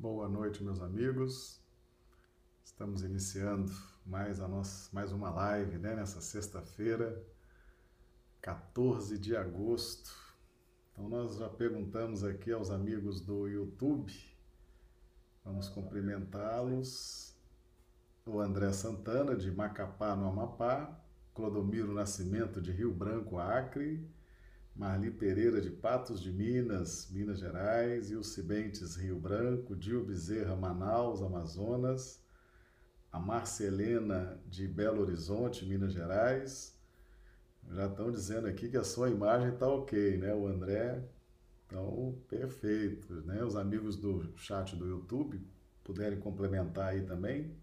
Boa noite, meus amigos. Estamos iniciando mais, a nossa, mais uma live né, nessa sexta-feira, 14 de agosto. Então, nós já perguntamos aqui aos amigos do YouTube, vamos cumprimentá-los. O André Santana, de Macapá, no Amapá, Clodomiro Nascimento, de Rio Branco, Acre, Marli Pereira de Patos de Minas, Minas Gerais, Ilcibentes Rio Branco, Dio Bezerra Manaus, Amazonas, a Marcelena de Belo Horizonte, Minas Gerais. Já estão dizendo aqui que a sua imagem está ok, né? O André. Então, perfeito, né? Os amigos do chat do YouTube puderem complementar aí também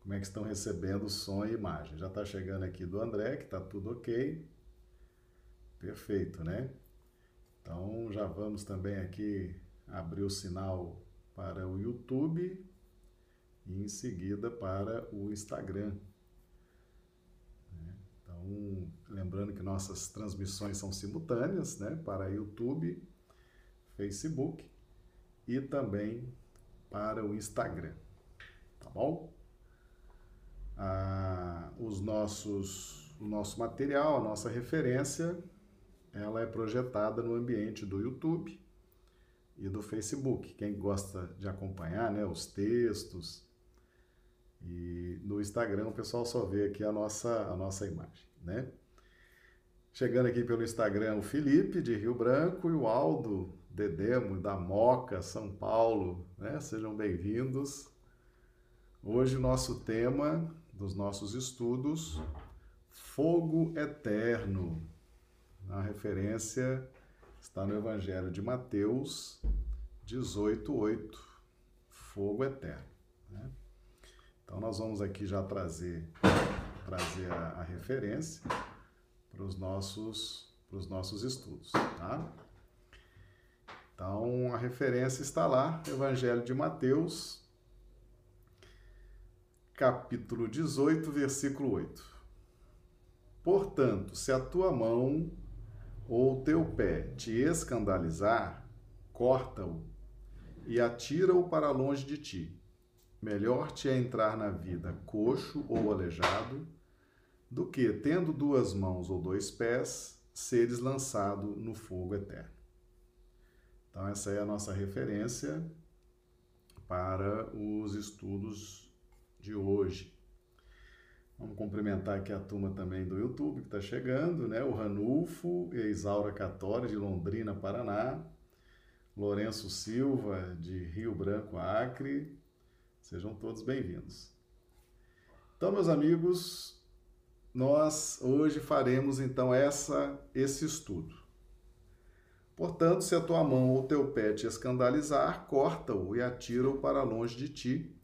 como é que estão recebendo som e imagem. Já está chegando aqui do André, que está tudo ok. Perfeito, né? Então já vamos também aqui abrir o sinal para o YouTube e em seguida para o Instagram. Né? Então, lembrando que nossas transmissões são simultâneas, né? Para YouTube, Facebook e também para o Instagram, tá bom? Ah, os nossos, o nosso material, a nossa referência ela é projetada no ambiente do YouTube e do Facebook. Quem gosta de acompanhar né, os textos. E no Instagram o pessoal só vê aqui a nossa, a nossa imagem, né? Chegando aqui pelo Instagram o Felipe, de Rio Branco, e o Aldo Dedemo, da Moca, São Paulo, né? Sejam bem-vindos. Hoje o nosso tema dos nossos estudos, Fogo Eterno, a referência está no Evangelho de Mateus 18:8, fogo eterno. Né? Então nós vamos aqui já trazer trazer a, a referência para os nossos para os nossos estudos, tá? Então a referência está lá, Evangelho de Mateus, capítulo 18, versículo 8. Portanto, se a tua mão ou teu pé te escandalizar, corta-o e atira-o para longe de ti. Melhor te é entrar na vida coxo ou aleijado, do que, tendo duas mãos ou dois pés, seres lançado no fogo eterno. Então, essa é a nossa referência para os estudos de hoje. Vamos cumprimentar aqui a turma também do YouTube que está chegando, né? O Ranulfo e a Isaura Catória, de Londrina, Paraná. Lourenço Silva, de Rio Branco, Acre. Sejam todos bem-vindos. Então, meus amigos, nós hoje faremos então essa esse estudo. Portanto, se a tua mão ou teu pé te escandalizar, corta-o e atira-o para longe de ti.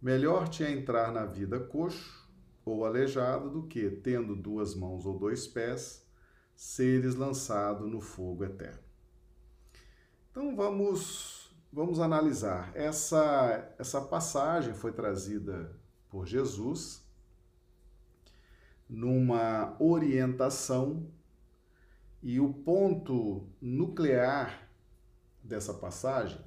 Melhor te é entrar na vida coxo ou aleijado do que, tendo duas mãos ou dois pés, seres lançado no fogo eterno. Então vamos vamos analisar essa essa passagem foi trazida por Jesus numa orientação e o ponto nuclear dessa passagem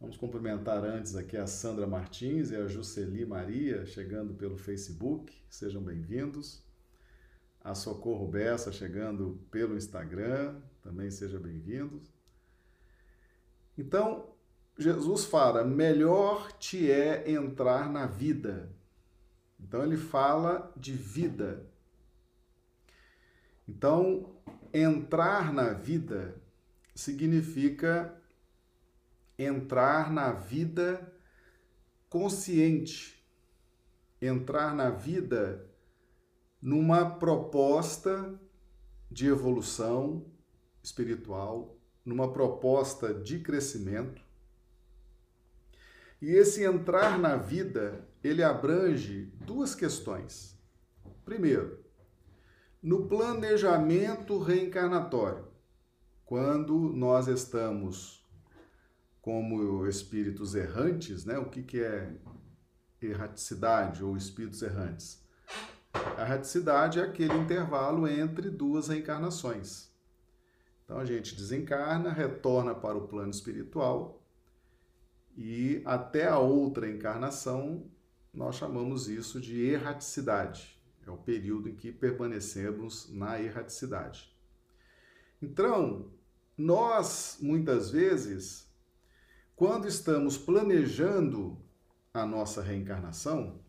Vamos cumprimentar antes aqui a Sandra Martins e a Juceli Maria, chegando pelo Facebook. Sejam bem-vindos. A Socorro Bessa, chegando pelo Instagram. Também seja bem-vindo. Então, Jesus fala: melhor te é entrar na vida. Então, ele fala de vida. Então, entrar na vida significa entrar na vida consciente, entrar na vida numa proposta de evolução espiritual, numa proposta de crescimento. E esse entrar na vida, ele abrange duas questões. Primeiro, no planejamento reencarnatório, quando nós estamos como espíritos errantes, né? O que, que é erraticidade ou espíritos errantes? A erraticidade é aquele intervalo entre duas reencarnações. Então a gente desencarna, retorna para o plano espiritual E até a outra encarnação, nós chamamos isso de erraticidade. É o período em que permanecemos na erraticidade. Então, nós, muitas vezes, quando estamos planejando a nossa reencarnação,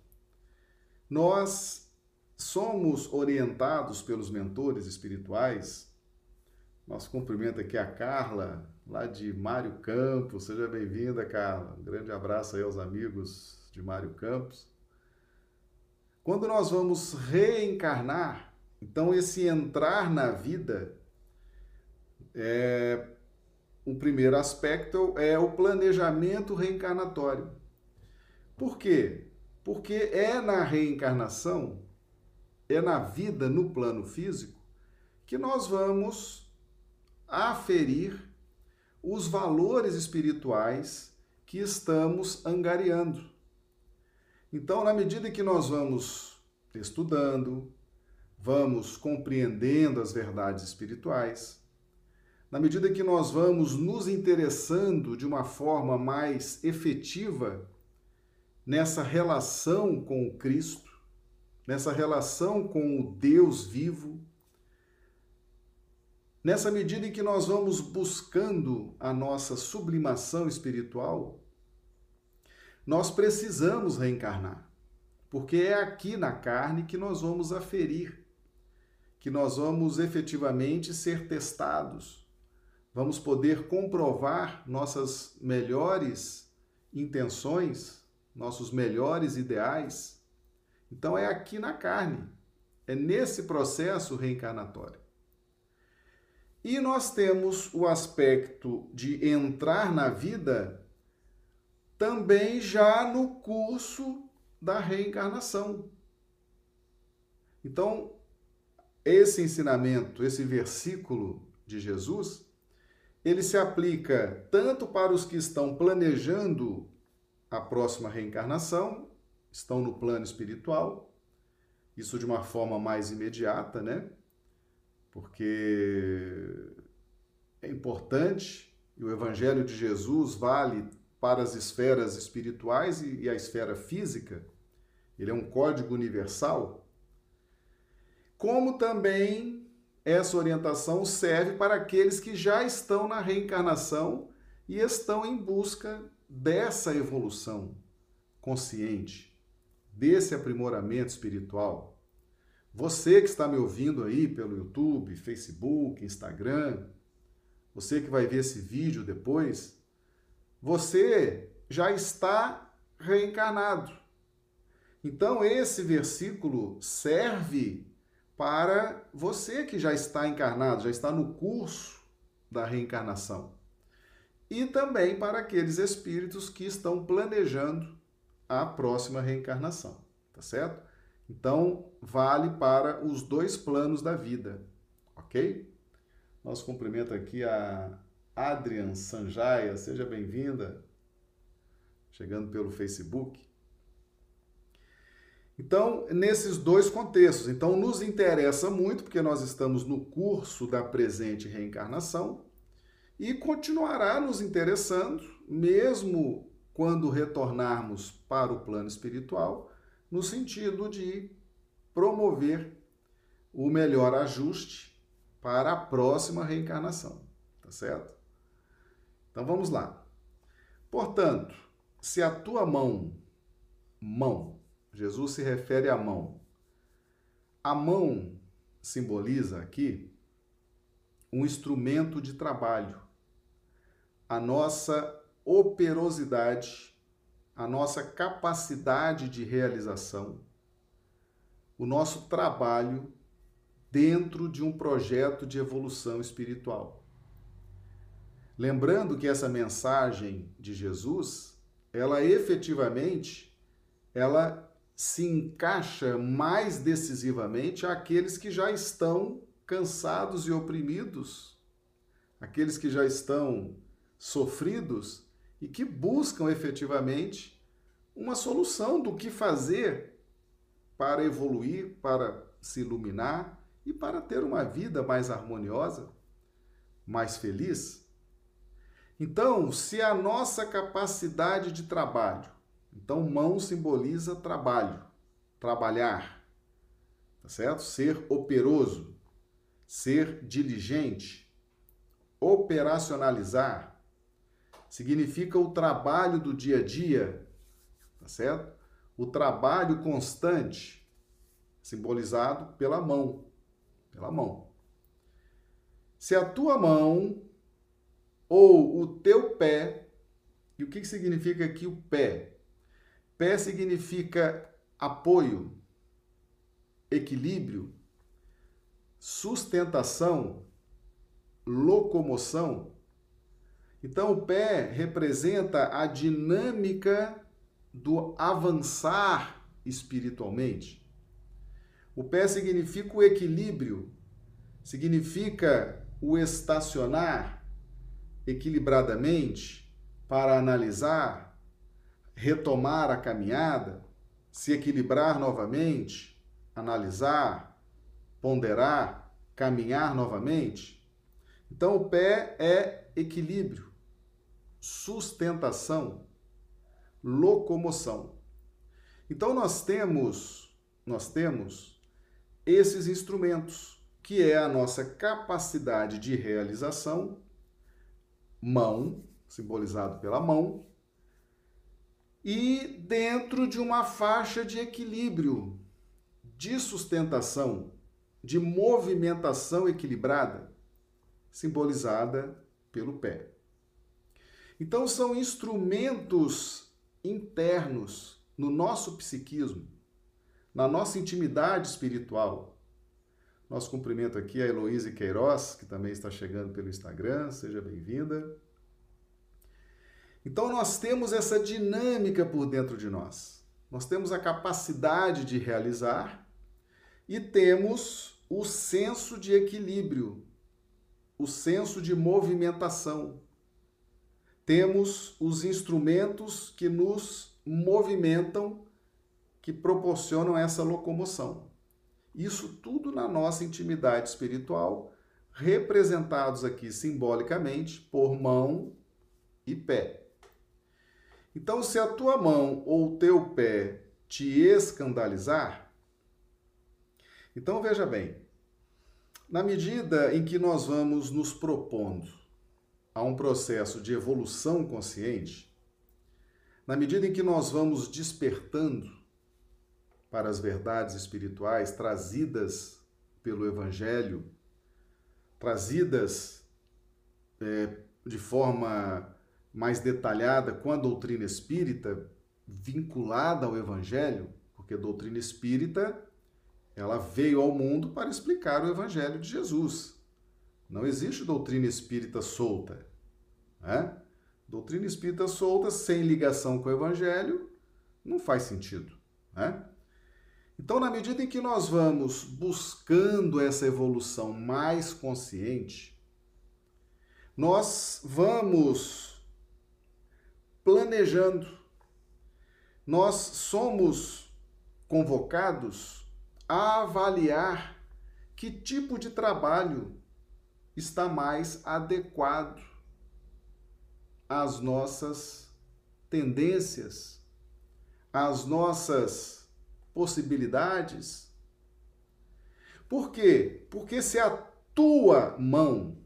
nós somos orientados pelos mentores espirituais. Nosso cumprimento aqui a Carla, lá de Mário Campos. Seja bem-vinda, Carla. Um grande abraço aí aos amigos de Mário Campos. Quando nós vamos reencarnar, então esse entrar na vida é, o primeiro aspecto é o planejamento reencarnatório. Por quê? Porque é na reencarnação, é na vida no plano físico, que nós vamos aferir os valores espirituais que estamos angariando. Então, na medida que nós vamos estudando, vamos compreendendo as verdades espirituais, na medida que nós vamos nos interessando de uma forma mais efetiva nessa relação com o Cristo, nessa relação com o Deus vivo, nessa medida em que nós vamos buscando a nossa sublimação espiritual, nós precisamos reencarnar, porque é aqui na carne que nós vamos aferir, que nós vamos efetivamente ser testados vamos poder comprovar nossas melhores intenções, nossos melhores ideais. Então é aqui na carne, é nesse processo reencarnatório. E nós temos o aspecto de entrar na vida também já no curso da reencarnação. Então, esse ensinamento, esse versículo de Jesus, ele se aplica tanto para os que estão planejando a próxima reencarnação, estão no plano espiritual, isso de uma forma mais imediata, né? Porque é importante e o Evangelho de Jesus vale para as esferas espirituais e a esfera física, ele é um código universal, como também essa orientação serve para aqueles que já estão na reencarnação e estão em busca dessa evolução consciente, desse aprimoramento espiritual. Você que está me ouvindo aí pelo YouTube, Facebook, Instagram, você que vai ver esse vídeo depois, você já está reencarnado. Então, esse versículo serve para você que já está encarnado, já está no curso da reencarnação. E também para aqueles espíritos que estão planejando a próxima reencarnação, tá certo? Então, vale para os dois planos da vida, ok? Nosso cumprimento aqui a Adrian Sanjaya, seja bem-vinda, chegando pelo Facebook. Então, nesses dois contextos, então nos interessa muito porque nós estamos no curso da presente reencarnação e continuará nos interessando mesmo quando retornarmos para o plano espiritual, no sentido de promover o melhor ajuste para a próxima reencarnação, tá certo? Então vamos lá. Portanto, se a tua mão, mão, Jesus se refere à mão. A mão simboliza aqui um instrumento de trabalho, a nossa operosidade, a nossa capacidade de realização, o nosso trabalho dentro de um projeto de evolução espiritual. Lembrando que essa mensagem de Jesus, ela efetivamente, ela se encaixa mais decisivamente àqueles que já estão cansados e oprimidos, aqueles que já estão sofridos e que buscam efetivamente uma solução do que fazer para evoluir, para se iluminar e para ter uma vida mais harmoniosa, mais feliz. Então, se a nossa capacidade de trabalho, então mão simboliza trabalho, trabalhar, tá certo? Ser operoso, ser diligente, operacionalizar, significa o trabalho do dia a dia, tá certo? O trabalho constante, simbolizado pela mão, pela mão. Se a tua mão ou o teu pé, e o que significa aqui o pé? Pé significa apoio, equilíbrio, sustentação, locomoção. Então, o pé representa a dinâmica do avançar espiritualmente. O pé significa o equilíbrio, significa o estacionar equilibradamente para analisar, retomar a caminhada, se equilibrar novamente, analisar, ponderar, caminhar novamente. Então, o pé é equilíbrio, sustentação, locomoção. Então, nós temos, nós temos esses instrumentos, que é a nossa capacidade de realização, mão, simbolizado pela mão, e dentro de uma faixa de equilíbrio, de sustentação, de movimentação equilibrada simbolizada pelo pé. Então, são instrumentos internos no nosso psiquismo, na nossa intimidade espiritual. Nosso cumprimento aqui a Heloísa Queiroz, que também está chegando pelo Instagram, seja bem-vinda. Então, nós temos essa dinâmica por dentro de nós. Nós temos a capacidade de realizar e temos o senso de equilíbrio o senso de movimentação. Temos os instrumentos que nos movimentam, que proporcionam essa locomoção. Isso tudo na nossa intimidade espiritual, representados aqui simbolicamente por mão e pé. Então, se a tua mão ou o teu pé te escandalizar, então veja bem, na medida em que nós vamos nos propondo a um processo de evolução consciente, na medida em que nós vamos despertando para as verdades espirituais trazidas pelo Evangelho, trazidas é, de forma mais detalhada com a doutrina espírita, vinculada ao Evangelho, porque a doutrina espírita ela veio ao mundo para explicar o Evangelho de Jesus. Não existe doutrina espírita solta. Né? Doutrina espírita solta, sem ligação com o Evangelho, não faz sentido. Né? Então, na medida em que nós vamos buscando essa evolução mais consciente, nós vamos planejando, nós somos convocados a avaliar que tipo de trabalho está mais adequado às nossas tendências, às nossas possibilidades. Por quê? Porque se a tua mão,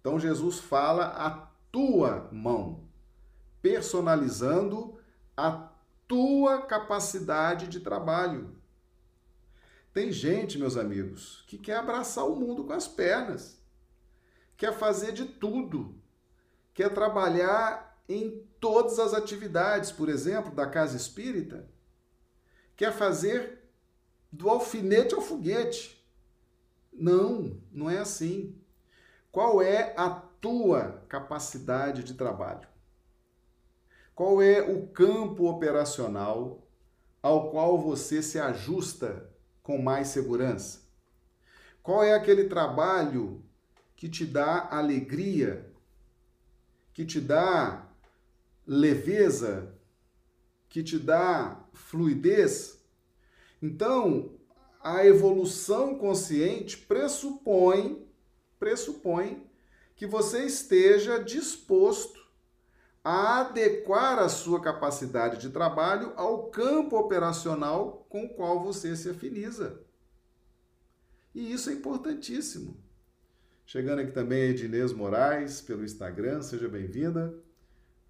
então Jesus fala a tua mão, personalizando a tua capacidade de trabalho. Tem gente, meus amigos, que quer abraçar o mundo com as pernas, quer fazer de tudo, quer trabalhar em todas as atividades, por exemplo, da casa espírita, quer fazer do alfinete ao foguete. Não, não é assim. Qual é a tua capacidade de trabalho? Qual é o campo operacional ao qual você se ajusta com mais segurança? Qual é aquele trabalho que te dá alegria, que te dá leveza, que te dá fluidez? Então, a evolução consciente pressupõe pressupõe que você esteja disposto a adequar a sua capacidade de trabalho ao campo operacional com o qual você se afiniza. E isso é importantíssimo. Chegando aqui também a Edinês Moraes pelo Instagram, seja bem-vinda.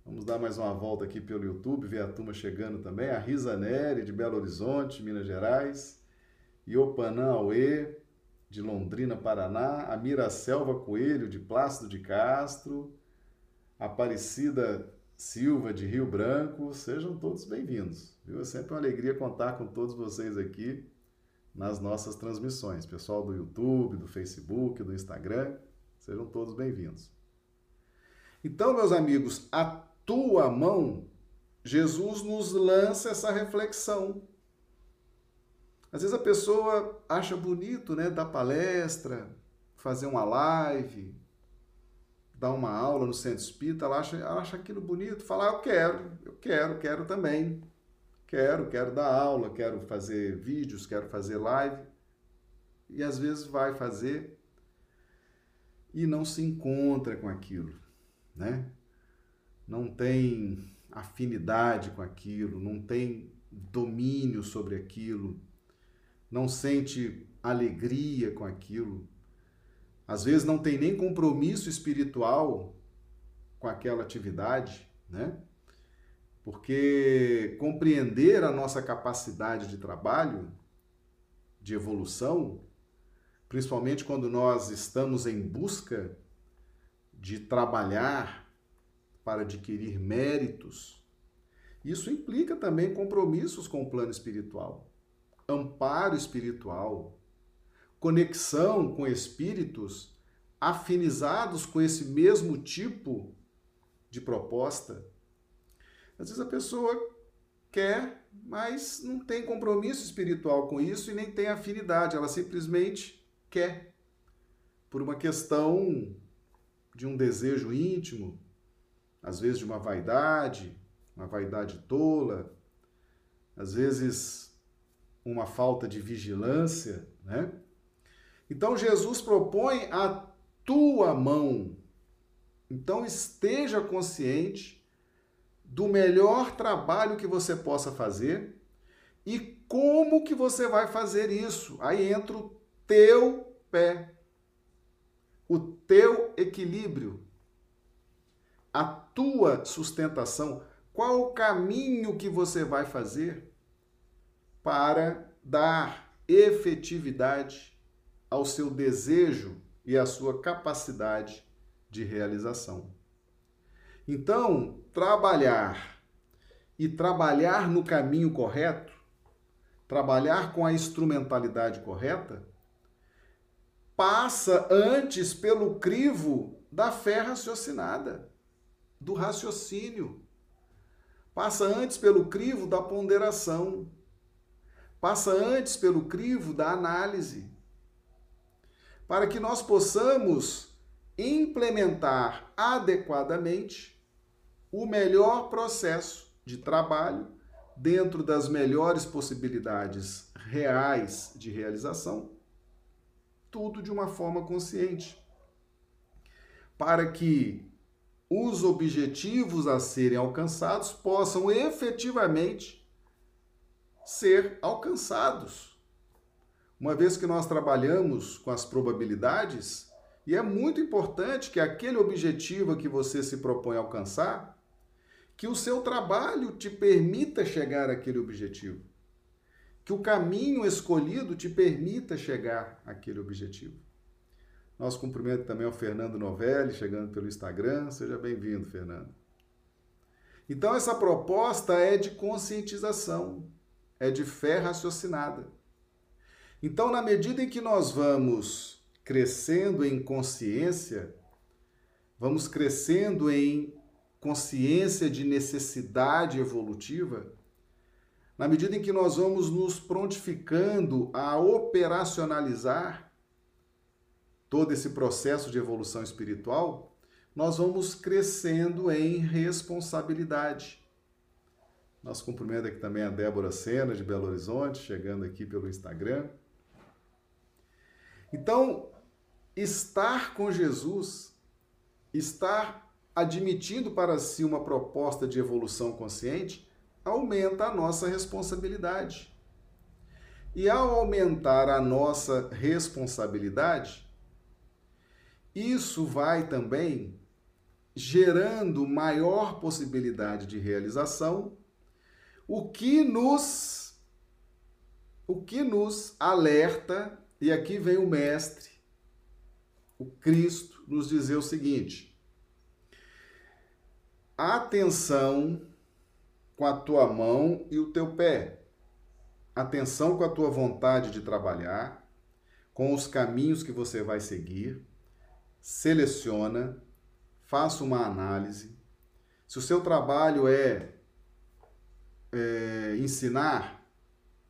Vamos dar mais uma volta aqui pelo YouTube, ver a turma chegando também. A Risa Neri, de Belo Horizonte, Minas Gerais. Iopanã Aue, de Londrina, Paraná. A Miracelva Coelho, de Plácido de Castro. Aparecida Silva, de Rio Branco, sejam todos bem-vindos. É sempre uma alegria contar com todos vocês aqui nas nossas transmissões. Pessoal do YouTube, do Facebook, do Instagram, sejam todos bem-vindos. Então, meus amigos, a tua mão, Jesus nos lança essa reflexão. Às vezes a pessoa acha bonito, né, dar palestra, fazer uma live, dar uma aula no centro espírita, ela acha, ela acha aquilo bonito, fala, ah, eu quero, eu quero, quero também. Quero, quero dar aula, quero fazer vídeos, quero fazer live. E às vezes vai fazer e não se encontra com aquilo, né? Não tem afinidade com aquilo, não tem domínio sobre aquilo, não sente alegria com aquilo, às vezes não tem nem compromisso espiritual com aquela atividade, né? Porque compreender a nossa capacidade de trabalho, de evolução, principalmente quando nós estamos em busca de trabalhar para adquirir méritos, isso implica também compromissos com o plano espiritual, amparo espiritual, conexão com espíritos afinizados com esse mesmo tipo de proposta. Às vezes a pessoa quer, mas não tem compromisso espiritual com isso e nem tem afinidade, ela simplesmente quer. Por uma questão de um desejo íntimo, às vezes de uma vaidade, uma vaidade tola, às vezes uma falta de vigilância, né? Então Jesus propõe a tua mão. Então esteja consciente do melhor trabalho que você possa fazer e como que você vai fazer isso. Aí entra o teu pé, o teu equilíbrio, a tua sustentação. Qual o caminho que você vai fazer para dar efetividade ao seu desejo e à sua capacidade de realização. Então, trabalhar e trabalhar no caminho correto, trabalhar com a instrumentalidade correta, passa antes pelo crivo da fé raciocinada, do raciocínio. Passa antes pelo crivo da ponderação. Passa antes pelo crivo da análise para que nós possamos implementar adequadamente o melhor processo de trabalho dentro das melhores possibilidades reais de realização, tudo de uma forma consciente, para que os objetivos a serem alcançados possam efetivamente ser alcançados uma vez que nós trabalhamos com as probabilidades, e é muito importante que aquele objetivo que você se propõe a alcançar, que o seu trabalho te permita chegar àquele objetivo. Que o caminho escolhido te permita chegar àquele objetivo. Nosso cumprimento também ao Fernando Novelli, chegando pelo Instagram. Seja bem-vindo, Fernando. Então, essa proposta é de conscientização, é de fé raciocinada. Então, na medida em que nós vamos crescendo em consciência, vamos crescendo em consciência de necessidade evolutiva, na medida em que nós vamos nos prontificando a operacionalizar todo esse processo de evolução espiritual, nós vamos crescendo em responsabilidade. Nosso cumprimento aqui também a Débora Sena, de Belo Horizonte, chegando aqui pelo Instagram. Então, estar com Jesus, estar admitindo para si uma proposta de evolução consciente, aumenta a nossa responsabilidade. E ao aumentar a nossa responsabilidade, isso vai também gerando maior possibilidade de realização, o que nos o que nos alerta, e aqui vem o mestre, o Cristo, nos dizer o seguinte: atenção com a tua mão e o teu pé, atenção com a tua vontade de trabalhar, com os caminhos que você vai seguir, seleciona faça uma análise. Se o seu trabalho é, é ensinar,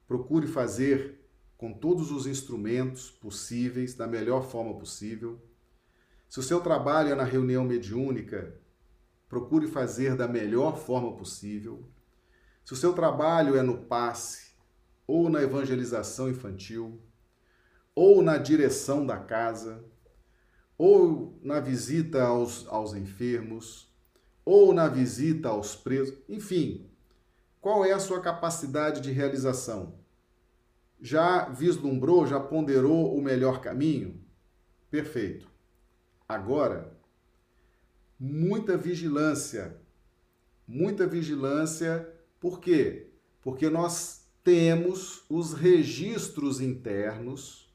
procure fazer com todos os instrumentos possíveis, da melhor forma possível. Se o seu trabalho é na reunião mediúnica, procure fazer da melhor forma possível. Se o seu trabalho é no passe, ou na evangelização infantil, ou na direção da casa, ou na visita aos, aos enfermos, ou na visita aos presos, enfim, qual é a sua capacidade de realização? Já vislumbrou, já ponderou o melhor caminho? Perfeito. Agora, muita vigilância. Muita vigilância, por quê? Porque nós temos os registros internos,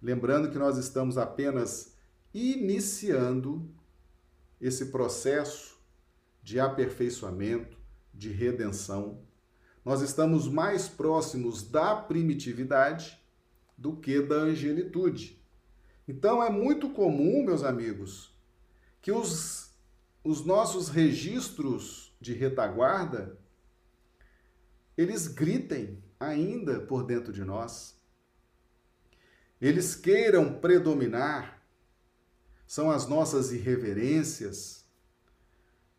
lembrando que nós estamos apenas iniciando esse processo de aperfeiçoamento, de redenção. Nós estamos mais próximos da primitividade do que da angelitude. Então é muito comum, meus amigos, que os, os nossos registros de retaguarda eles gritem ainda por dentro de nós. Eles queiram predominar são as nossas irreverências,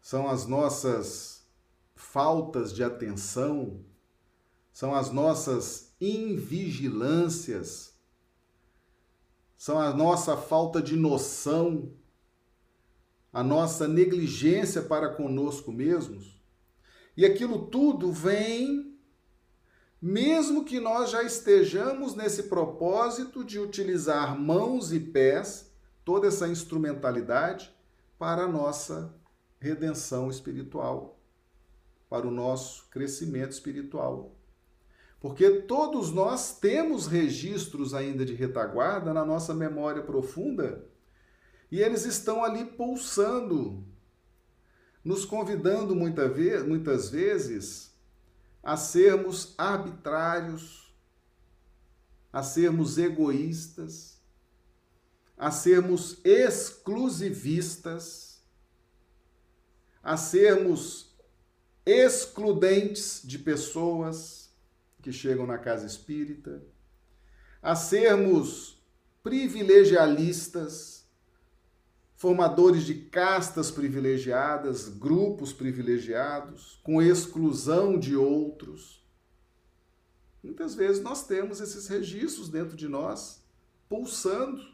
são as nossas faltas de atenção, são as nossas invigilâncias, são a nossa falta de noção, a nossa negligência para conosco mesmos. E aquilo tudo vem, mesmo que nós já estejamos nesse propósito de utilizar mãos e pés toda essa instrumentalidade para a nossa redenção espiritual, para o nosso crescimento espiritual. Porque todos nós temos registros ainda de retaguarda na nossa memória profunda e eles estão ali pulsando, nos convidando muita vez, muitas vezes a sermos arbitrários, a sermos egoístas, a sermos exclusivistas, a sermos excludentes de pessoas que chegam na casa espírita, a sermos privilegialistas, formadores de castas privilegiadas, grupos privilegiados, com exclusão de outros. Muitas vezes nós temos esses registros dentro de nós, pulsando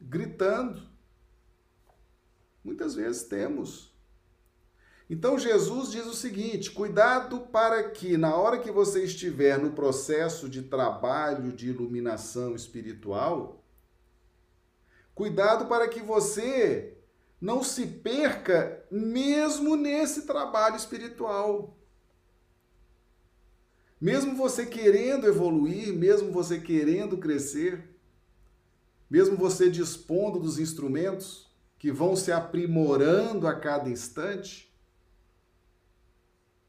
gritando. Muitas vezes temos. Então Jesus diz o seguinte: cuidado para que, na hora que você estiver no processo de trabalho de iluminação espiritual, cuidado para que você não se perca mesmo nesse trabalho espiritual. Mesmo você querendo evoluir, mesmo você querendo crescer, mesmo você dispondo dos instrumentos que vão se aprimorando a cada instante,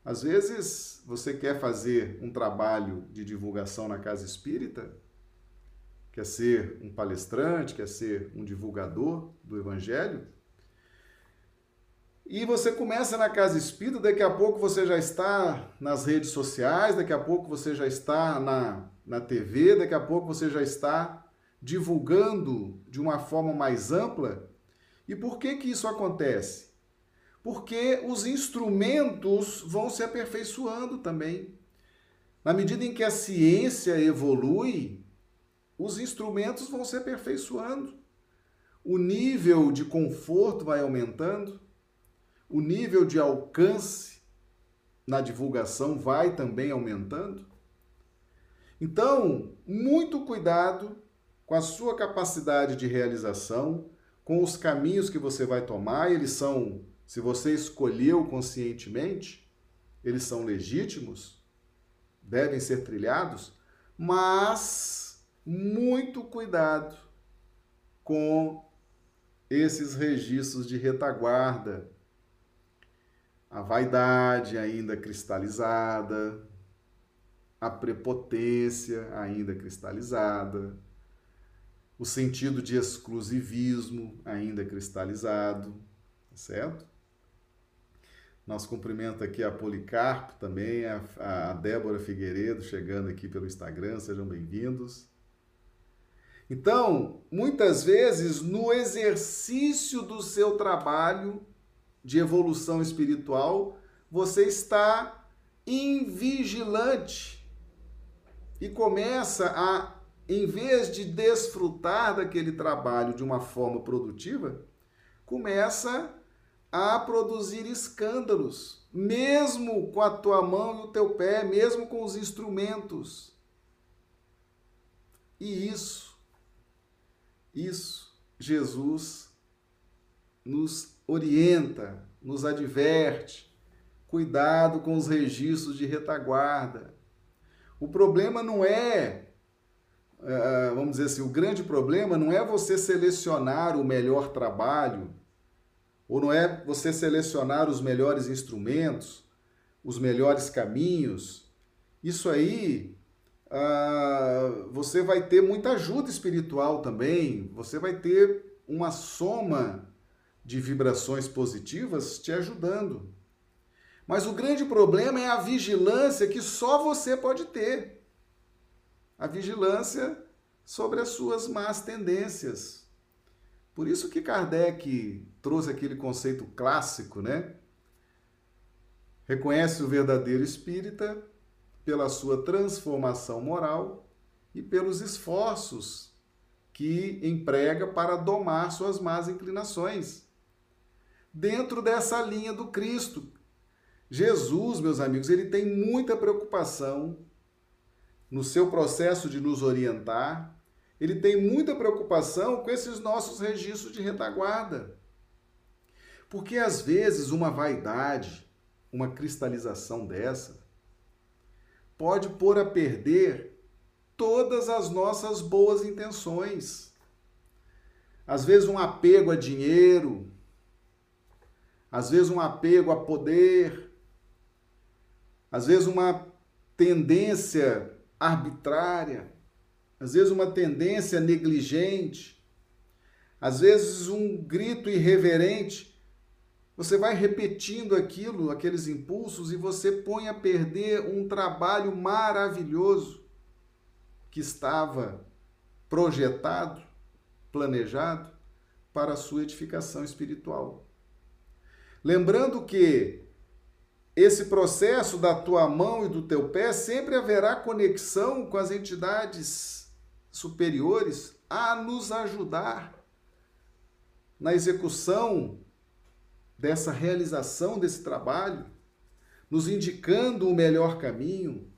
às vezes você quer fazer um trabalho de divulgação na casa espírita, quer ser um palestrante, quer ser um divulgador do evangelho, e você começa na casa espírita, daqui a pouco você já está nas redes sociais, daqui a pouco você já está na, na TV, daqui a pouco você já está divulgando de uma forma mais ampla. E por que que isso acontece? Porque os instrumentos vão se aperfeiçoando também. Na medida em que a ciência evolui, os instrumentos vão se aperfeiçoando. o nível de conforto vai aumentando, o nível de alcance na divulgação vai também aumentando. Então, muito cuidado com a sua capacidade de realização, com os caminhos que você vai tomar, eles são, se você escolheu conscientemente, eles são legítimos, devem ser trilhados, mas muito cuidado com esses registros de retaguarda. A vaidade ainda cristalizada, a prepotência ainda cristalizada, o sentido de exclusivismo ainda cristalizado, tá certo? Nosso cumprimento aqui a Policarpo também, a, a Débora Figueiredo chegando aqui pelo Instagram, sejam bem-vindos. Então, muitas vezes, no exercício do seu trabalho de evolução espiritual, você está invigilante e começa a, em vez de desfrutar daquele trabalho de uma forma produtiva, começa a produzir escândalos, mesmo com a tua mão e o teu pé, mesmo com os instrumentos. E isso isso Jesus nos orienta, nos adverte. Cuidado com os registros de retaguarda. O problema não é, é, vamos dizer assim, o grande problema não é você selecionar o melhor trabalho, ou não é você selecionar os melhores instrumentos, os melhores caminhos. Isso aí ah, você vai ter muita ajuda espiritual também, você vai ter uma soma de vibrações positivas te ajudando. Mas o grande problema é a vigilância que só você pode ter. A vigilância sobre as suas más tendências. Por isso que Kardec trouxe aquele conceito clássico, né? Reconhece o verdadeiro espírita pela sua transformação moral e pelos esforços que emprega para domar suas más inclinações. Dentro dessa linha do Cristo, Jesus, meus amigos, ele tem muita preocupação no seu processo de nos orientar, ele tem muita preocupação com esses nossos registros de retaguarda. Porque às vezes uma vaidade, uma cristalização dessa, pode pôr a perder todas as nossas boas intenções. Às vezes, um apego a dinheiro, às vezes, um apego a poder, às vezes, uma tendência arbitrária, às vezes, uma tendência negligente, às vezes, um grito irreverente você vai repetindo aquilo, aqueles impulsos, e você põe a perder um trabalho maravilhoso que estava projetado, planejado para a sua edificação espiritual. Lembrando que esse processo da tua mão e do teu pé sempre haverá conexão com as entidades superiores a nos ajudar na execução dessa realização desse trabalho, nos indicando o melhor caminho,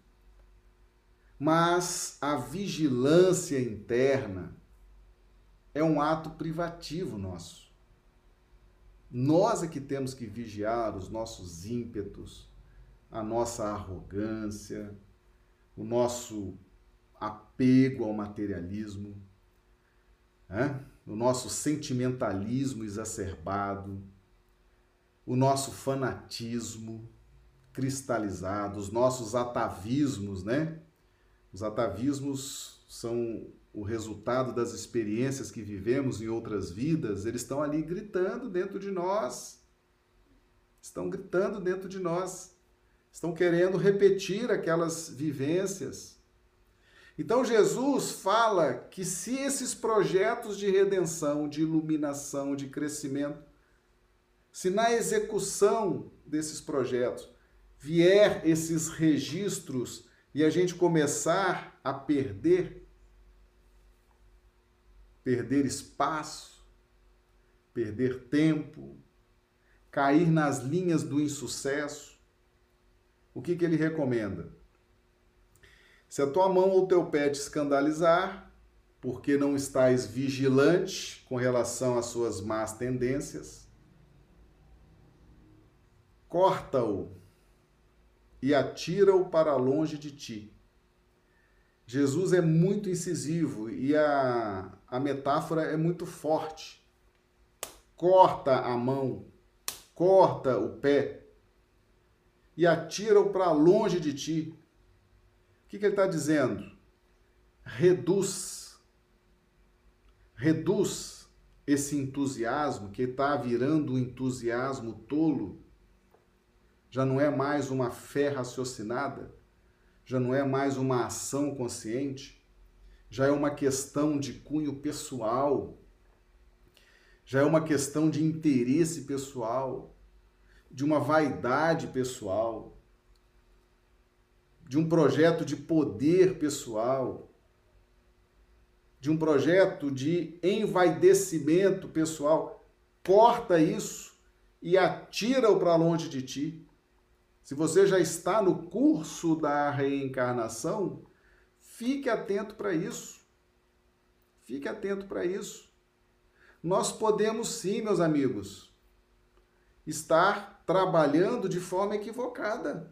mas a vigilância interna é um ato privativo nosso. Nós é que temos que vigiar os nossos ímpetos, a nossa arrogância, o nosso apego ao materialismo, né? o nosso sentimentalismo exacerbado, o nosso fanatismo cristalizado, os nossos atavismos, né? Os atavismos são o resultado das experiências que vivemos em outras vidas, eles estão ali gritando dentro de nós. Estão gritando dentro de nós. Estão querendo repetir aquelas vivências. Então Jesus fala que se esses projetos de redenção, de iluminação, de crescimento se na execução desses projetos vier esses registros e a gente começar a perder, perder espaço, perder tempo, cair nas linhas do insucesso. O que, que ele recomenda? Se a tua mão ou teu pé te escandalizar, porque não estás vigilante com relação às suas más tendências, corta-o e atira-o para longe de ti. Jesus é muito incisivo e a, a metáfora é muito forte. Corta a mão, corta o pé e atira-o para longe de ti. Que, que ele está dizendo? Reduz. Reduz esse entusiasmo que está virando um entusiasmo tolo. Já não é mais uma fé raciocinada já não é mais uma ação consciente, já é uma questão de cunho pessoal, já é uma questão de interesse pessoal, de uma vaidade pessoal, de um projeto de poder pessoal, de um projeto de envaidecimento pessoal. Corta isso e atira-o para longe de ti. Se você já está no curso da reencarnação, fique atento para isso. Fique atento para isso. Nós podemos sim, meus amigos, estar trabalhando de forma equivocada.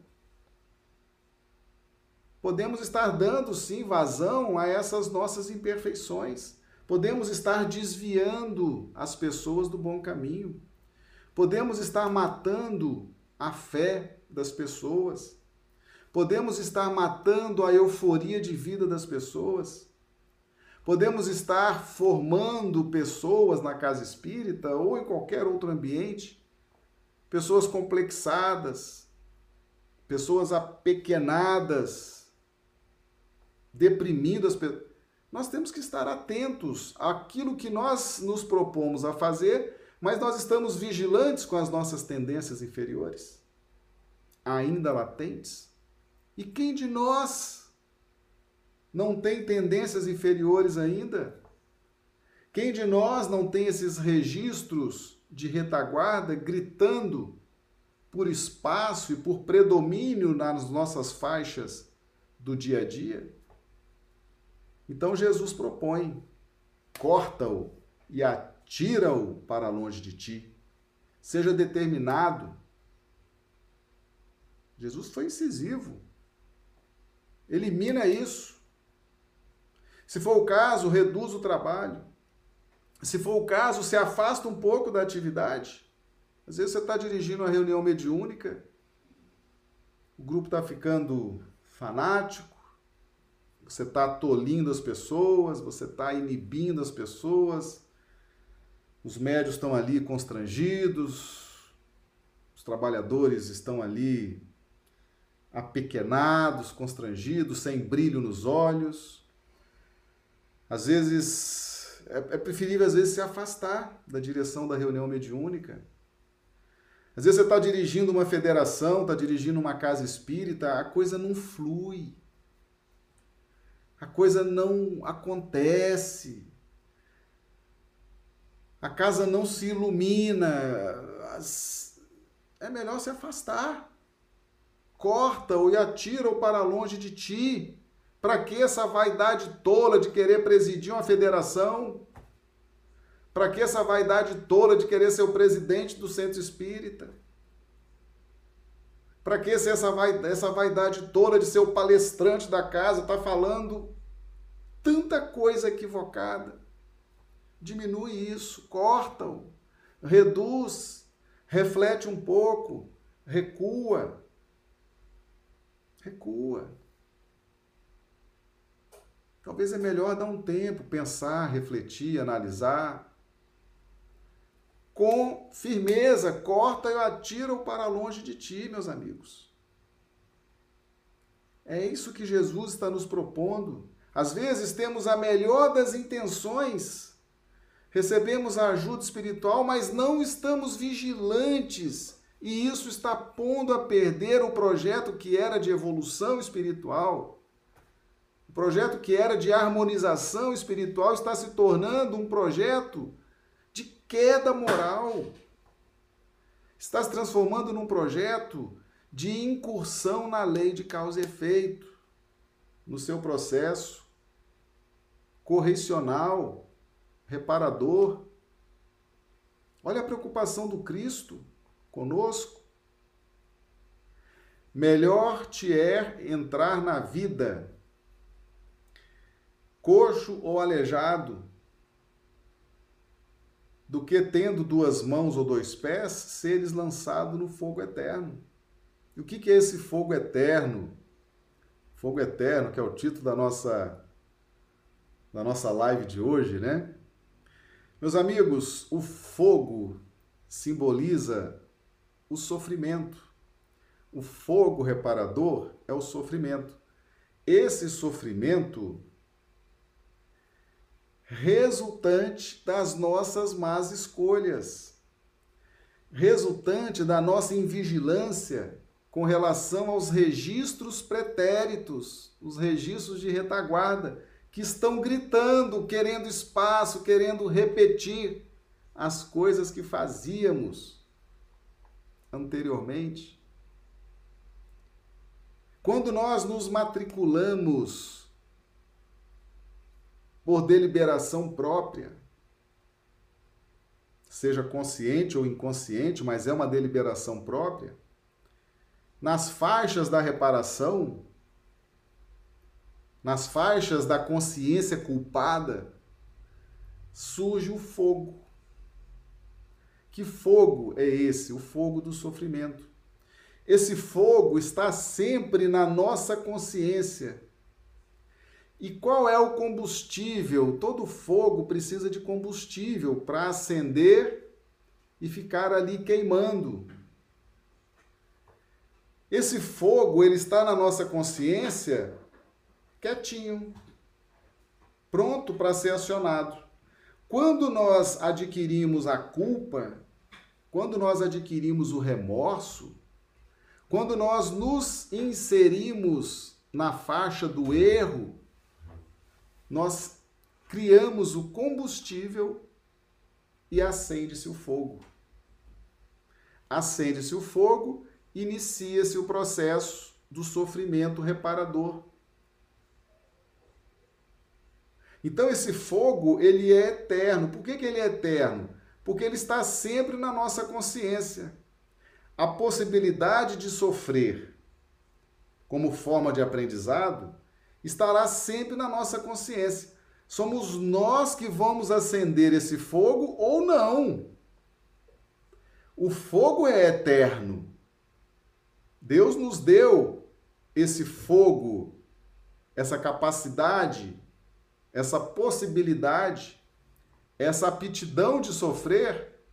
Podemos estar dando sim vazão a essas nossas imperfeições. Podemos estar desviando as pessoas do bom caminho. Podemos estar matando a fé das pessoas. Podemos estar matando a euforia de vida das pessoas. Podemos estar formando pessoas na casa espírita ou em qualquer outro ambiente, pessoas complexadas, pessoas apequenadas, deprimindo as pessoas. Nós temos que estar atentos àquilo que nós nos propomos a fazer, mas nós estamos vigilantes com as nossas tendências inferiores ainda latentes? E quem de nós não tem tendências inferiores ainda? Quem de nós não tem esses registros de retaguarda gritando por espaço e por predomínio nas nossas faixas do dia a dia? Então Jesus propõe: corta-o e atira-o para longe de ti. Seja determinado Jesus foi incisivo. Elimina isso. Se for o caso, reduz o trabalho. Se for o caso, se afasta um pouco da atividade. Às vezes você está dirigindo uma reunião mediúnica, o grupo está ficando fanático, você está tolindo as pessoas, você está inibindo as pessoas, os médios estão ali constrangidos, os trabalhadores estão ali apequenados, constrangidos, sem brilho nos olhos. Às vezes é, é preferível às vezes se afastar da direção da reunião mediúnica. Às vezes você está dirigindo uma federação, está dirigindo uma casa espírita, a coisa não flui. A coisa não acontece. A casa não se ilumina. É melhor se afastar corta-o e atira-o para longe de ti. Para que essa vaidade tola de querer presidir uma federação? Para que essa vaidade tola de querer ser o presidente do centro espírita? Para que essa vaidade, essa vaidade tola de ser o palestrante da casa, está falando tanta coisa equivocada? Diminui isso, corta-o, reduz, reflete um pouco, recua recua. Talvez é melhor dar um tempo, pensar, refletir, analisar. Com firmeza, corta e atira-o para longe de ti, meus amigos. É isso que Jesus está nos propondo. Às vezes temos a melhor das intenções, recebemos a ajuda espiritual, mas não estamos vigilantes e isso está pondo a perder o projeto que era de evolução espiritual. O projeto que era de harmonização espiritual está se tornando um projeto queda moral. Está se transformando num projeto de incursão na lei de causa e efeito, no seu processo correcional, reparador. Olha a preocupação do Cristo conosco. Melhor te é entrar na vida, coxo ou aleijado, do que tendo duas mãos ou dois pés, seres lançado no fogo eterno. E o que é esse fogo eterno? Fogo eterno, que é o título da nossa, da nossa live de hoje, né? Meus amigos, o fogo simboliza o sofrimento. O fogo reparador é o sofrimento. Esse sofrimento resultante das nossas más escolhas, resultante da nossa invigilância com relação aos registros pretéritos, os registros de retaguarda, que estão gritando, querendo espaço, querendo repetir as coisas que fazíamos anteriormente. Quando nós nos matriculamos por deliberação própria, seja consciente ou inconsciente, mas é uma deliberação própria, nas faixas da reparação, nas faixas da consciência culpada, surge o fogo. Que fogo é esse? O fogo do sofrimento. Esse fogo está sempre na nossa consciência. E qual é o combustível? Todo fogo precisa de combustível para acender e ficar ali queimando. Esse fogo, ele está na nossa consciência quietinho, pronto para ser acionado. Quando nós adquirimos a culpa, quando nós adquirimos o remorso, quando nós nos inserimos na faixa do erro, nós criamos o combustível e acende-se o fogo. Acende-se o fogo inicia-se o processo do sofrimento reparador. Então esse fogo, ele é eterno. Por que, que ele é eterno? Porque ele está sempre na nossa consciência. A possibilidade de sofrer como forma de aprendizado estará sempre na nossa consciência. Somos nós que vamos acender esse fogo ou não. O fogo é eterno. Deus nos deu esse fogo, essa capacidade, essa possibilidade, essa aptidão de sofrer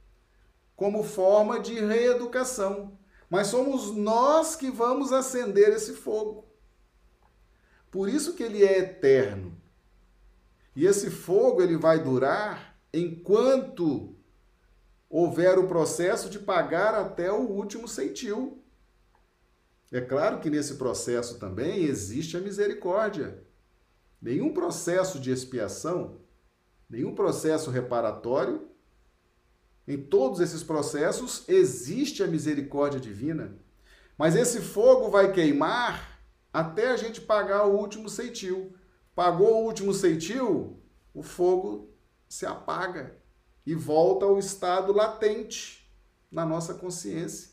como forma de reeducação. Mas somos nós que vamos acender esse fogo. Por isso que ele é eterno. E esse fogo ele vai durar enquanto houver o processo de pagar até o último ceitil. É claro que nesse processo também existe a misericórdia. Nenhum processo de expiação, nenhum processo reparatório, em todos esses processos existe a misericórdia divina. Mas esse fogo vai queimar até a gente pagar o último ceitil. Pagou o último ceitil, o fogo se apaga e volta ao estado latente na nossa consciência.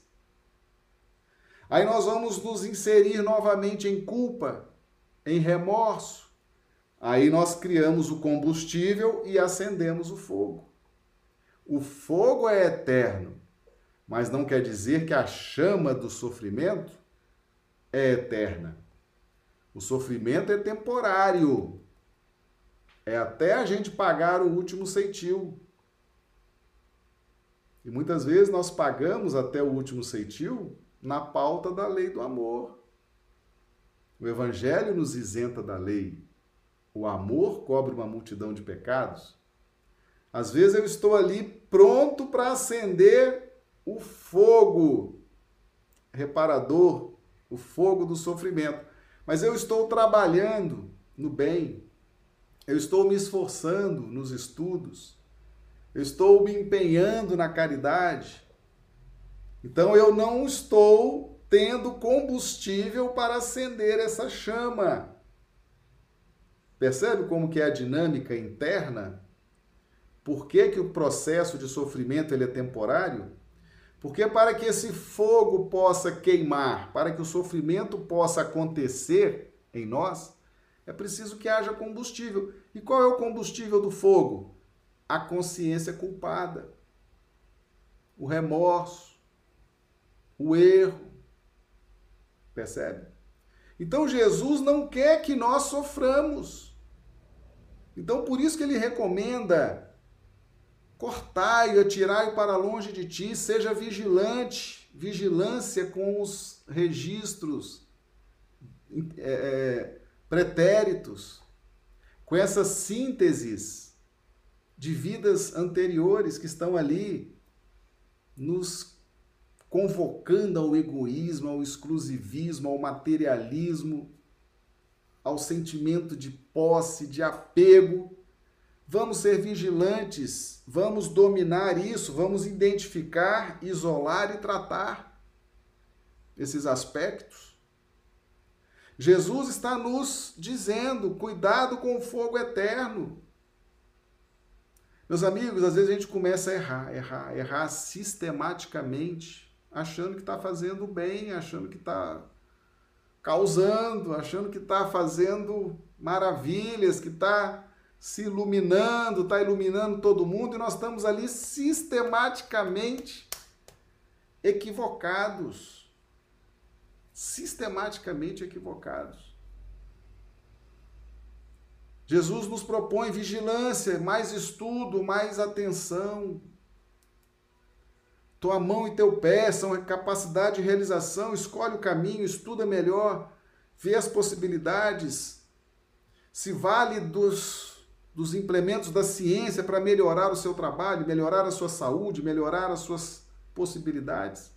Aí nós vamos nos inserir novamente em culpa, em remorso. Aí nós criamos o combustível e acendemos o fogo. O fogo é eterno, mas não quer dizer que a chama do sofrimento é eterna. O sofrimento é temporário. É até a gente pagar o último ceitil. E muitas vezes nós pagamos até o último ceitil na pauta da lei do amor. O Evangelho nos isenta da lei. O amor cobre uma multidão de pecados. Às vezes eu estou ali pronto para acender o fogo reparador, o fogo do sofrimento. Mas eu estou trabalhando no bem, eu estou me esforçando nos estudos, eu estou me empenhando na caridade. Então eu não estou tendo combustível para acender essa chama. Percebe como que é a dinâmica interna? Por que, que o processo de sofrimento ele é temporário? Porque para que esse fogo possa queimar, para que o sofrimento possa acontecer em nós, é preciso que haja combustível. E qual é o combustível do fogo? A consciência culpada, o remorso, o erro. Percebe? Então Jesus não quer que nós soframos. Então por isso que ele recomenda cortai-o, atirai-o para longe de ti, seja vigilante, vigilância com os registros é, é, pretéritos, com essas sínteses de vidas anteriores que estão ali nos convocando ao egoísmo, ao exclusivismo, ao materialismo, ao sentimento de posse, de apego. Vamos ser vigilantes, vamos dominar isso, vamos identificar, isolar e tratar esses aspectos. Jesus está nos dizendo: cuidado com o fogo eterno. Meus amigos, às vezes a gente começa a errar, errar, errar sistematicamente, achando que está fazendo bem, achando que está causando, achando que está fazendo maravilhas, que está se iluminando, está iluminando todo mundo, e nós estamos ali sistematicamente equivocados. Sistematicamente equivocados. Jesus nos propõe vigilância, mais estudo, mais atenção. Tua mão e teu pé são a capacidade de realização, escolhe o caminho, estuda melhor, vê as possibilidades, se vale dos, dos implementos da ciência para melhorar o seu trabalho, melhorar a sua saúde, melhorar as suas possibilidades.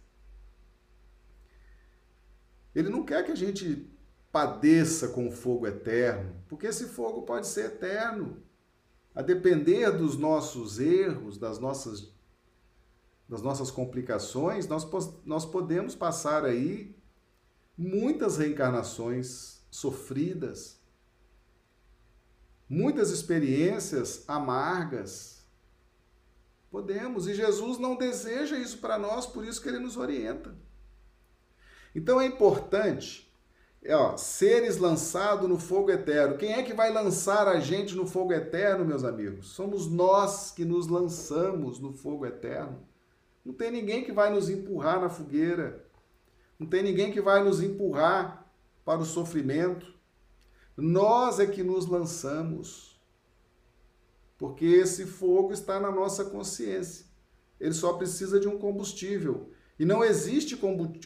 Ele não quer que a gente padeça com o fogo eterno, porque esse fogo pode ser eterno, a depender dos nossos erros, das nossas das nossas complicações, nós, nós podemos passar aí muitas reencarnações sofridas, muitas experiências amargas. Podemos, e Jesus não deseja isso para nós, por isso que ele nos orienta. Então é importante é, ó, seres lançados no fogo eterno. Quem é que vai lançar a gente no fogo eterno, meus amigos? Somos nós que nos lançamos no fogo eterno. Não tem ninguém que vai nos empurrar na fogueira. Não tem ninguém que vai nos empurrar para o sofrimento. Nós é que nos lançamos. Porque esse fogo está na nossa consciência. Ele só precisa de um combustível. E não existe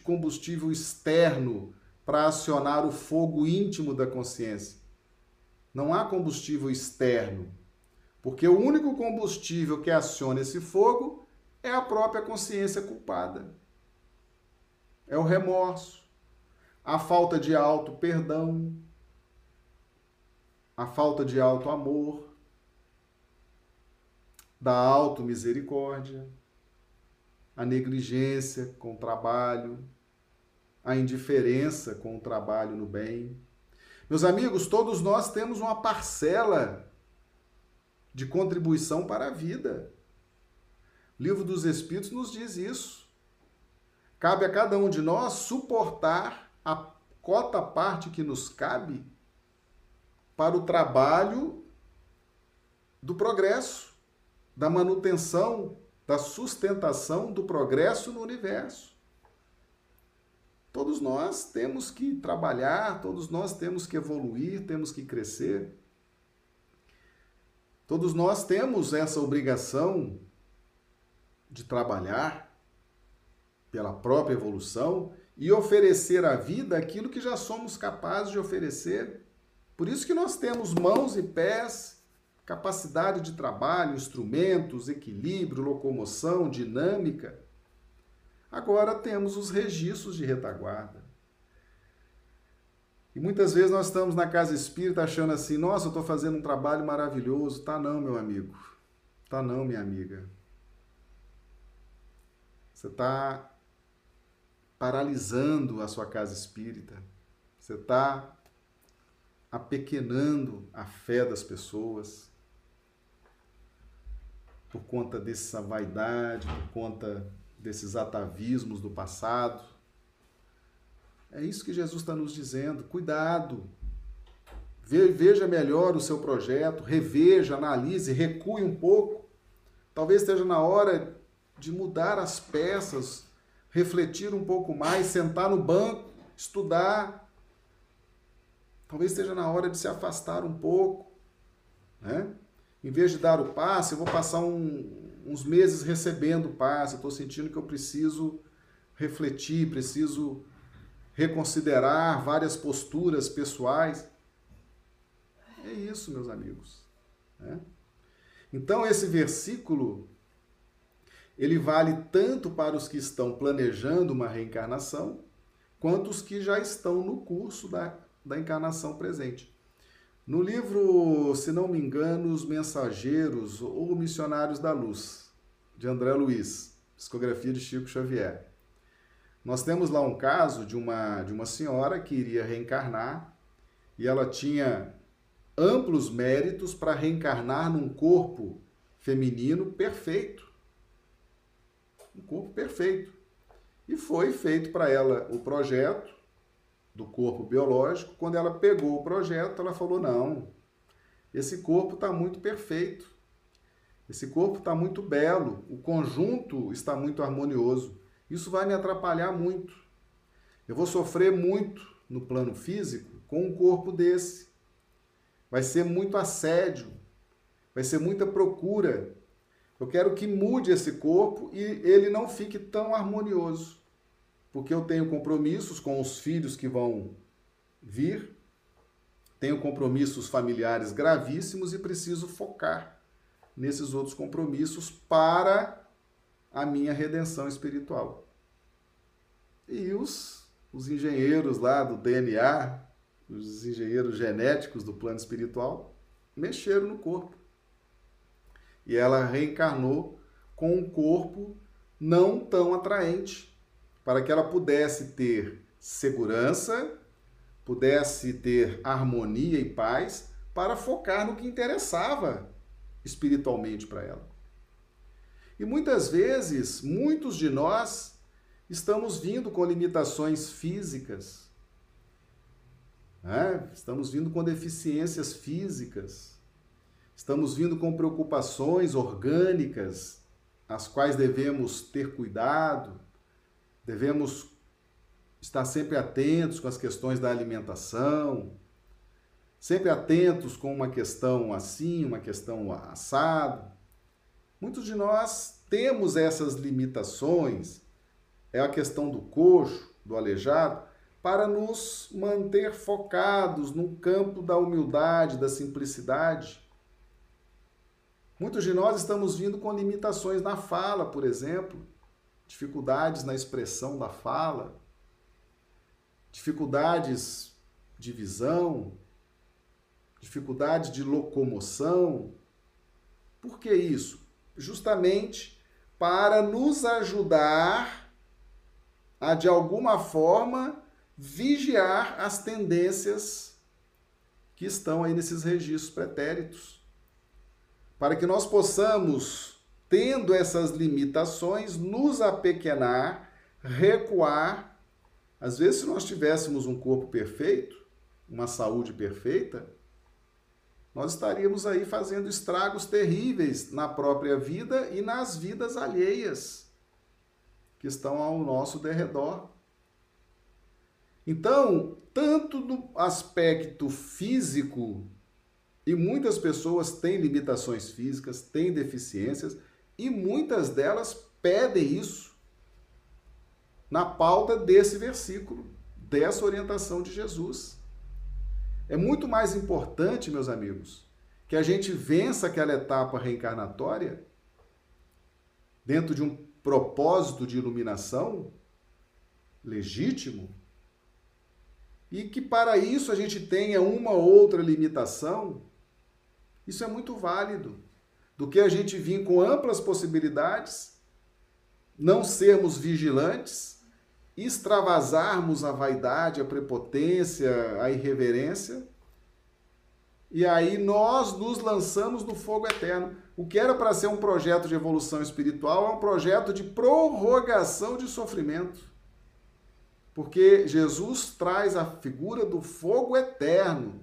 combustível externo para acionar o fogo íntimo da consciência. Não há combustível externo, porque o único combustível que aciona esse fogo é a própria consciência culpada. É o remorso, a falta de auto perdão, a falta de auto amor, da auto misericórdia, a negligência com o trabalho, a indiferença com o trabalho no bem. Meus amigos, todos nós temos uma parcela de contribuição para a vida. O livro dos Espíritos nos diz isso. Cabe a cada um de nós suportar a cota parte que nos cabe para o trabalho do progresso, da manutenção, da sustentação do progresso no universo. Todos nós temos que trabalhar, todos nós temos que evoluir, temos que crescer. Todos nós temos essa obrigação de trabalhar pela própria evolução e oferecer à vida aquilo que já somos capazes de oferecer. Por isso que nós temos mãos e pés, capacidade de trabalho, instrumentos, equilíbrio, locomoção, dinâmica. Agora temos os registros de retaguarda. E muitas vezes nós estamos na casa espírita achando assim: nossa, eu estou fazendo um trabalho maravilhoso. Tá, não, meu amigo. Tá não, minha amiga. Você está paralisando a sua casa espírita. Você está apequenando a fé das pessoas por conta dessa vaidade, por conta desses atavismos do passado. É isso que Jesus está nos dizendo. Cuidado. Veja melhor o seu projeto, reveja, analise, recue um pouco. Talvez esteja na hora de mudar as peças, refletir um pouco mais, sentar no banco, estudar. Talvez esteja na hora de se afastar um pouco, né? Em vez de dar o passe, eu vou passar um, uns meses recebendo o passe. Estou sentindo que eu preciso refletir, preciso reconsiderar várias posturas pessoais. É isso, meus amigos. Né? Então, esse versículo ele vale tanto para os que estão planejando uma reencarnação, quanto os que já estão no curso da, da encarnação presente. No livro, se não me engano, Os Mensageiros ou Missionários da Luz, de André Luiz, psicografia de Chico Xavier. Nós temos lá um caso de uma, de uma senhora que iria reencarnar e ela tinha amplos méritos para reencarnar num corpo feminino perfeito um corpo perfeito. E foi feito para ela o projeto do corpo biológico. Quando ela pegou o projeto, ela falou: não, esse corpo está muito perfeito. Esse corpo está muito belo, o conjunto está muito harmonioso. Isso vai me atrapalhar muito. Eu vou sofrer muito no plano físico com um corpo desse. Vai ser muito assédio, vai ser muita procura, eu quero que mude esse corpo e ele não fique tão harmonioso. Porque eu tenho compromissos com os filhos que vão vir, tenho compromissos familiares gravíssimos e preciso focar nesses outros compromissos para a minha redenção espiritual. E os, os engenheiros lá do DNA, os engenheiros genéticos do plano espiritual, mexeram no corpo e ela reencarnou com um corpo não tão atraente, para que ela pudesse ter segurança, pudesse ter harmonia e paz, para focar no que interessava espiritualmente para ela. E muitas vezes, muitos de nós estamos vindo com limitações físicas, né? estamos vindo com deficiências físicas, Estamos vindo com preocupações orgânicas, as quais devemos ter cuidado, devemos estar sempre atentos com as questões da alimentação, sempre atentos com uma questão assim, uma questão assado. Muitos de nós temos essas limitações, é a questão do coxo, do aleijado, para nos manter focados no campo da humildade, da simplicidade, Muitos de nós estamos vindo com limitações na fala, por exemplo, dificuldades na expressão da fala, dificuldades de visão, dificuldade de locomoção. Por que isso? Justamente para nos ajudar a, de alguma forma, vigiar as tendências que estão aí nesses registros pretéritos para que nós possamos, tendo essas limitações, nos apequenar, recuar. Às vezes, se nós tivéssemos um corpo perfeito, uma saúde perfeita, nós estaríamos aí fazendo estragos terríveis na própria vida e nas vidas alheias que estão ao nosso derredor. Então, tanto no aspecto físico e muitas pessoas têm limitações físicas, têm deficiências, e muitas delas pedem isso na pauta desse versículo, dessa orientação de Jesus. É muito mais importante, meus amigos, que a gente vença aquela etapa reencarnatória dentro de um propósito de iluminação legítimo e que para isso a gente tenha uma outra limitação isso é muito válido. Do que a gente vir com amplas possibilidades, não sermos vigilantes, extravasarmos a vaidade, a prepotência, a irreverência, e aí nós nos lançamos no fogo eterno. O que era para ser um projeto de evolução espiritual é um projeto de prorrogação de sofrimento. Porque Jesus traz a figura do fogo eterno.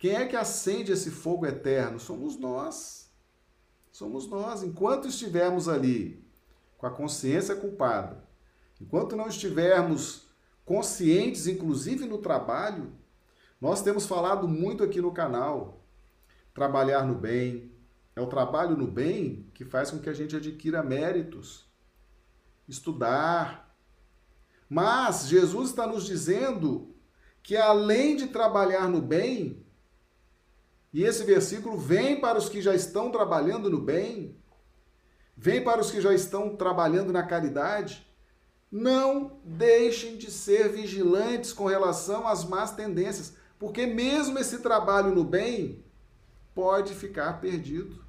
Quem é que acende esse fogo eterno? Somos nós. Somos nós. Enquanto estivermos ali com a consciência culpada, enquanto não estivermos conscientes, inclusive no trabalho, nós temos falado muito aqui no canal. Trabalhar no bem. É o trabalho no bem que faz com que a gente adquira méritos. Estudar. Mas Jesus está nos dizendo que além de trabalhar no bem, e esse versículo vem para os que já estão trabalhando no bem, vem para os que já estão trabalhando na caridade, não deixem de ser vigilantes com relação às más tendências, porque mesmo esse trabalho no bem pode ficar perdido.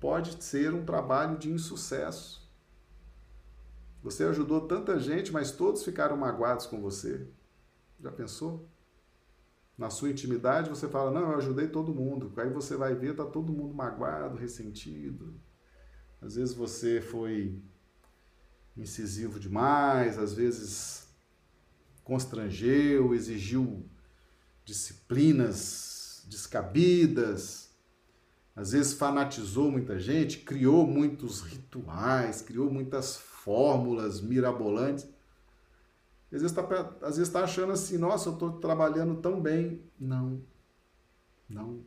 Pode ser um trabalho de insucesso. Você ajudou tanta gente, mas todos ficaram magoados com você. Já pensou? Na sua intimidade, você fala: Não, eu ajudei todo mundo. Aí você vai ver, tá todo mundo magoado, ressentido. Às vezes você foi incisivo demais, às vezes constrangeu, exigiu disciplinas descabidas, às vezes fanatizou muita gente, criou muitos rituais, criou muitas fórmulas mirabolantes. Às vezes está tá achando assim, nossa, eu estou trabalhando tão bem. Não, não.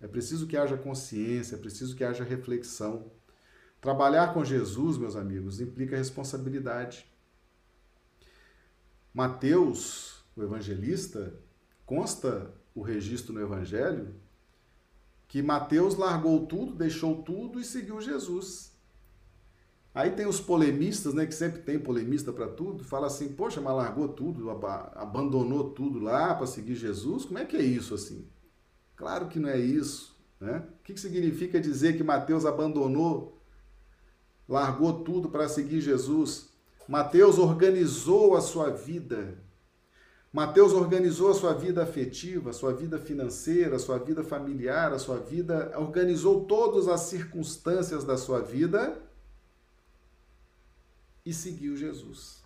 É preciso que haja consciência, é preciso que haja reflexão. Trabalhar com Jesus, meus amigos, implica responsabilidade. Mateus, o evangelista, consta o registro no evangelho que Mateus largou tudo, deixou tudo e seguiu Jesus. Aí tem os polemistas, né, que sempre tem polemista para tudo, fala assim: "Poxa, mas largou tudo, abandonou tudo lá para seguir Jesus? Como é que é isso assim?" Claro que não é isso, né? O que, que significa dizer que Mateus abandonou, largou tudo para seguir Jesus? Mateus organizou a sua vida. Mateus organizou a sua vida afetiva, a sua vida financeira, a sua vida familiar, a sua vida, organizou todas as circunstâncias da sua vida e seguiu Jesus.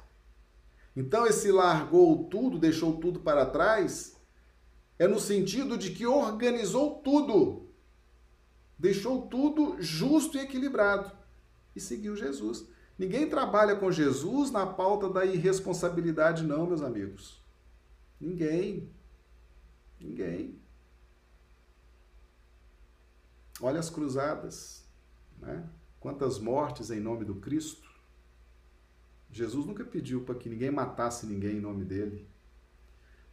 Então, esse largou tudo, deixou tudo para trás, é no sentido de que organizou tudo, deixou tudo justo e equilibrado e seguiu Jesus. Ninguém trabalha com Jesus na pauta da irresponsabilidade, não, meus amigos. Ninguém. Ninguém. Olha as cruzadas, né? Quantas mortes em nome do Cristo. Jesus nunca pediu para que ninguém matasse ninguém em nome dele.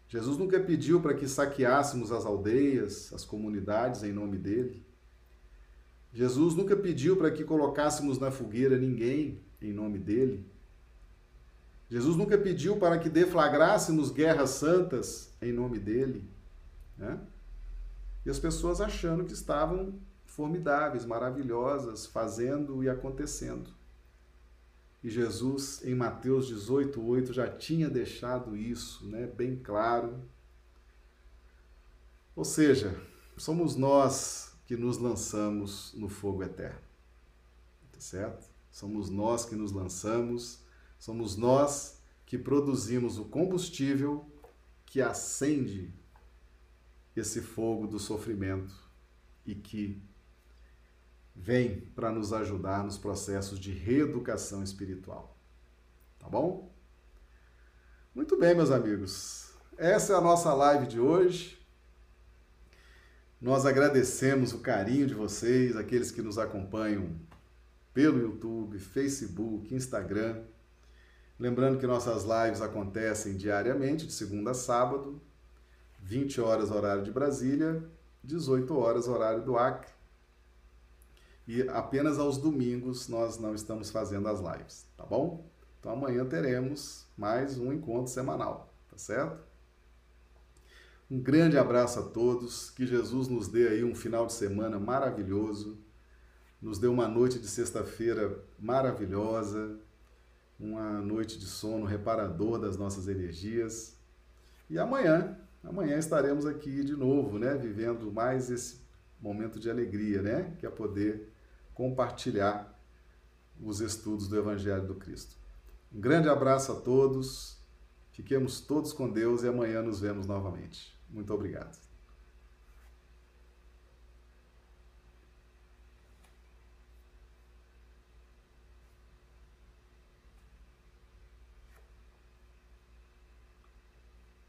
Jesus nunca pediu para que saqueássemos as aldeias, as comunidades em nome dele. Jesus nunca pediu para que colocássemos na fogueira ninguém em nome dele. Jesus nunca pediu para que deflagrássemos guerras santas em nome dele. Né? E as pessoas achando que estavam formidáveis, maravilhosas, fazendo e acontecendo. E Jesus, em Mateus 18, 8, já tinha deixado isso né, bem claro. Ou seja, somos nós que nos lançamos no fogo eterno. Tá certo? Somos nós que nos lançamos, somos nós que produzimos o combustível que acende esse fogo do sofrimento e que vem para nos ajudar nos processos de reeducação espiritual. Tá bom? Muito bem, meus amigos. Essa é a nossa live de hoje. Nós agradecemos o carinho de vocês, aqueles que nos acompanham pelo YouTube, Facebook, Instagram. Lembrando que nossas lives acontecem diariamente, de segunda a sábado, 20 horas horário de Brasília, 18 horas horário do Acre. E apenas aos domingos nós não estamos fazendo as lives, tá bom? Então amanhã teremos mais um encontro semanal, tá certo? Um grande abraço a todos, que Jesus nos dê aí um final de semana maravilhoso, nos dê uma noite de sexta-feira maravilhosa, uma noite de sono reparador das nossas energias. E amanhã, amanhã estaremos aqui de novo, né, vivendo mais esse momento de alegria, né, que é poder compartilhar os estudos do Evangelho do Cristo. Um grande abraço a todos. Fiquemos todos com Deus e amanhã nos vemos novamente. Muito obrigado.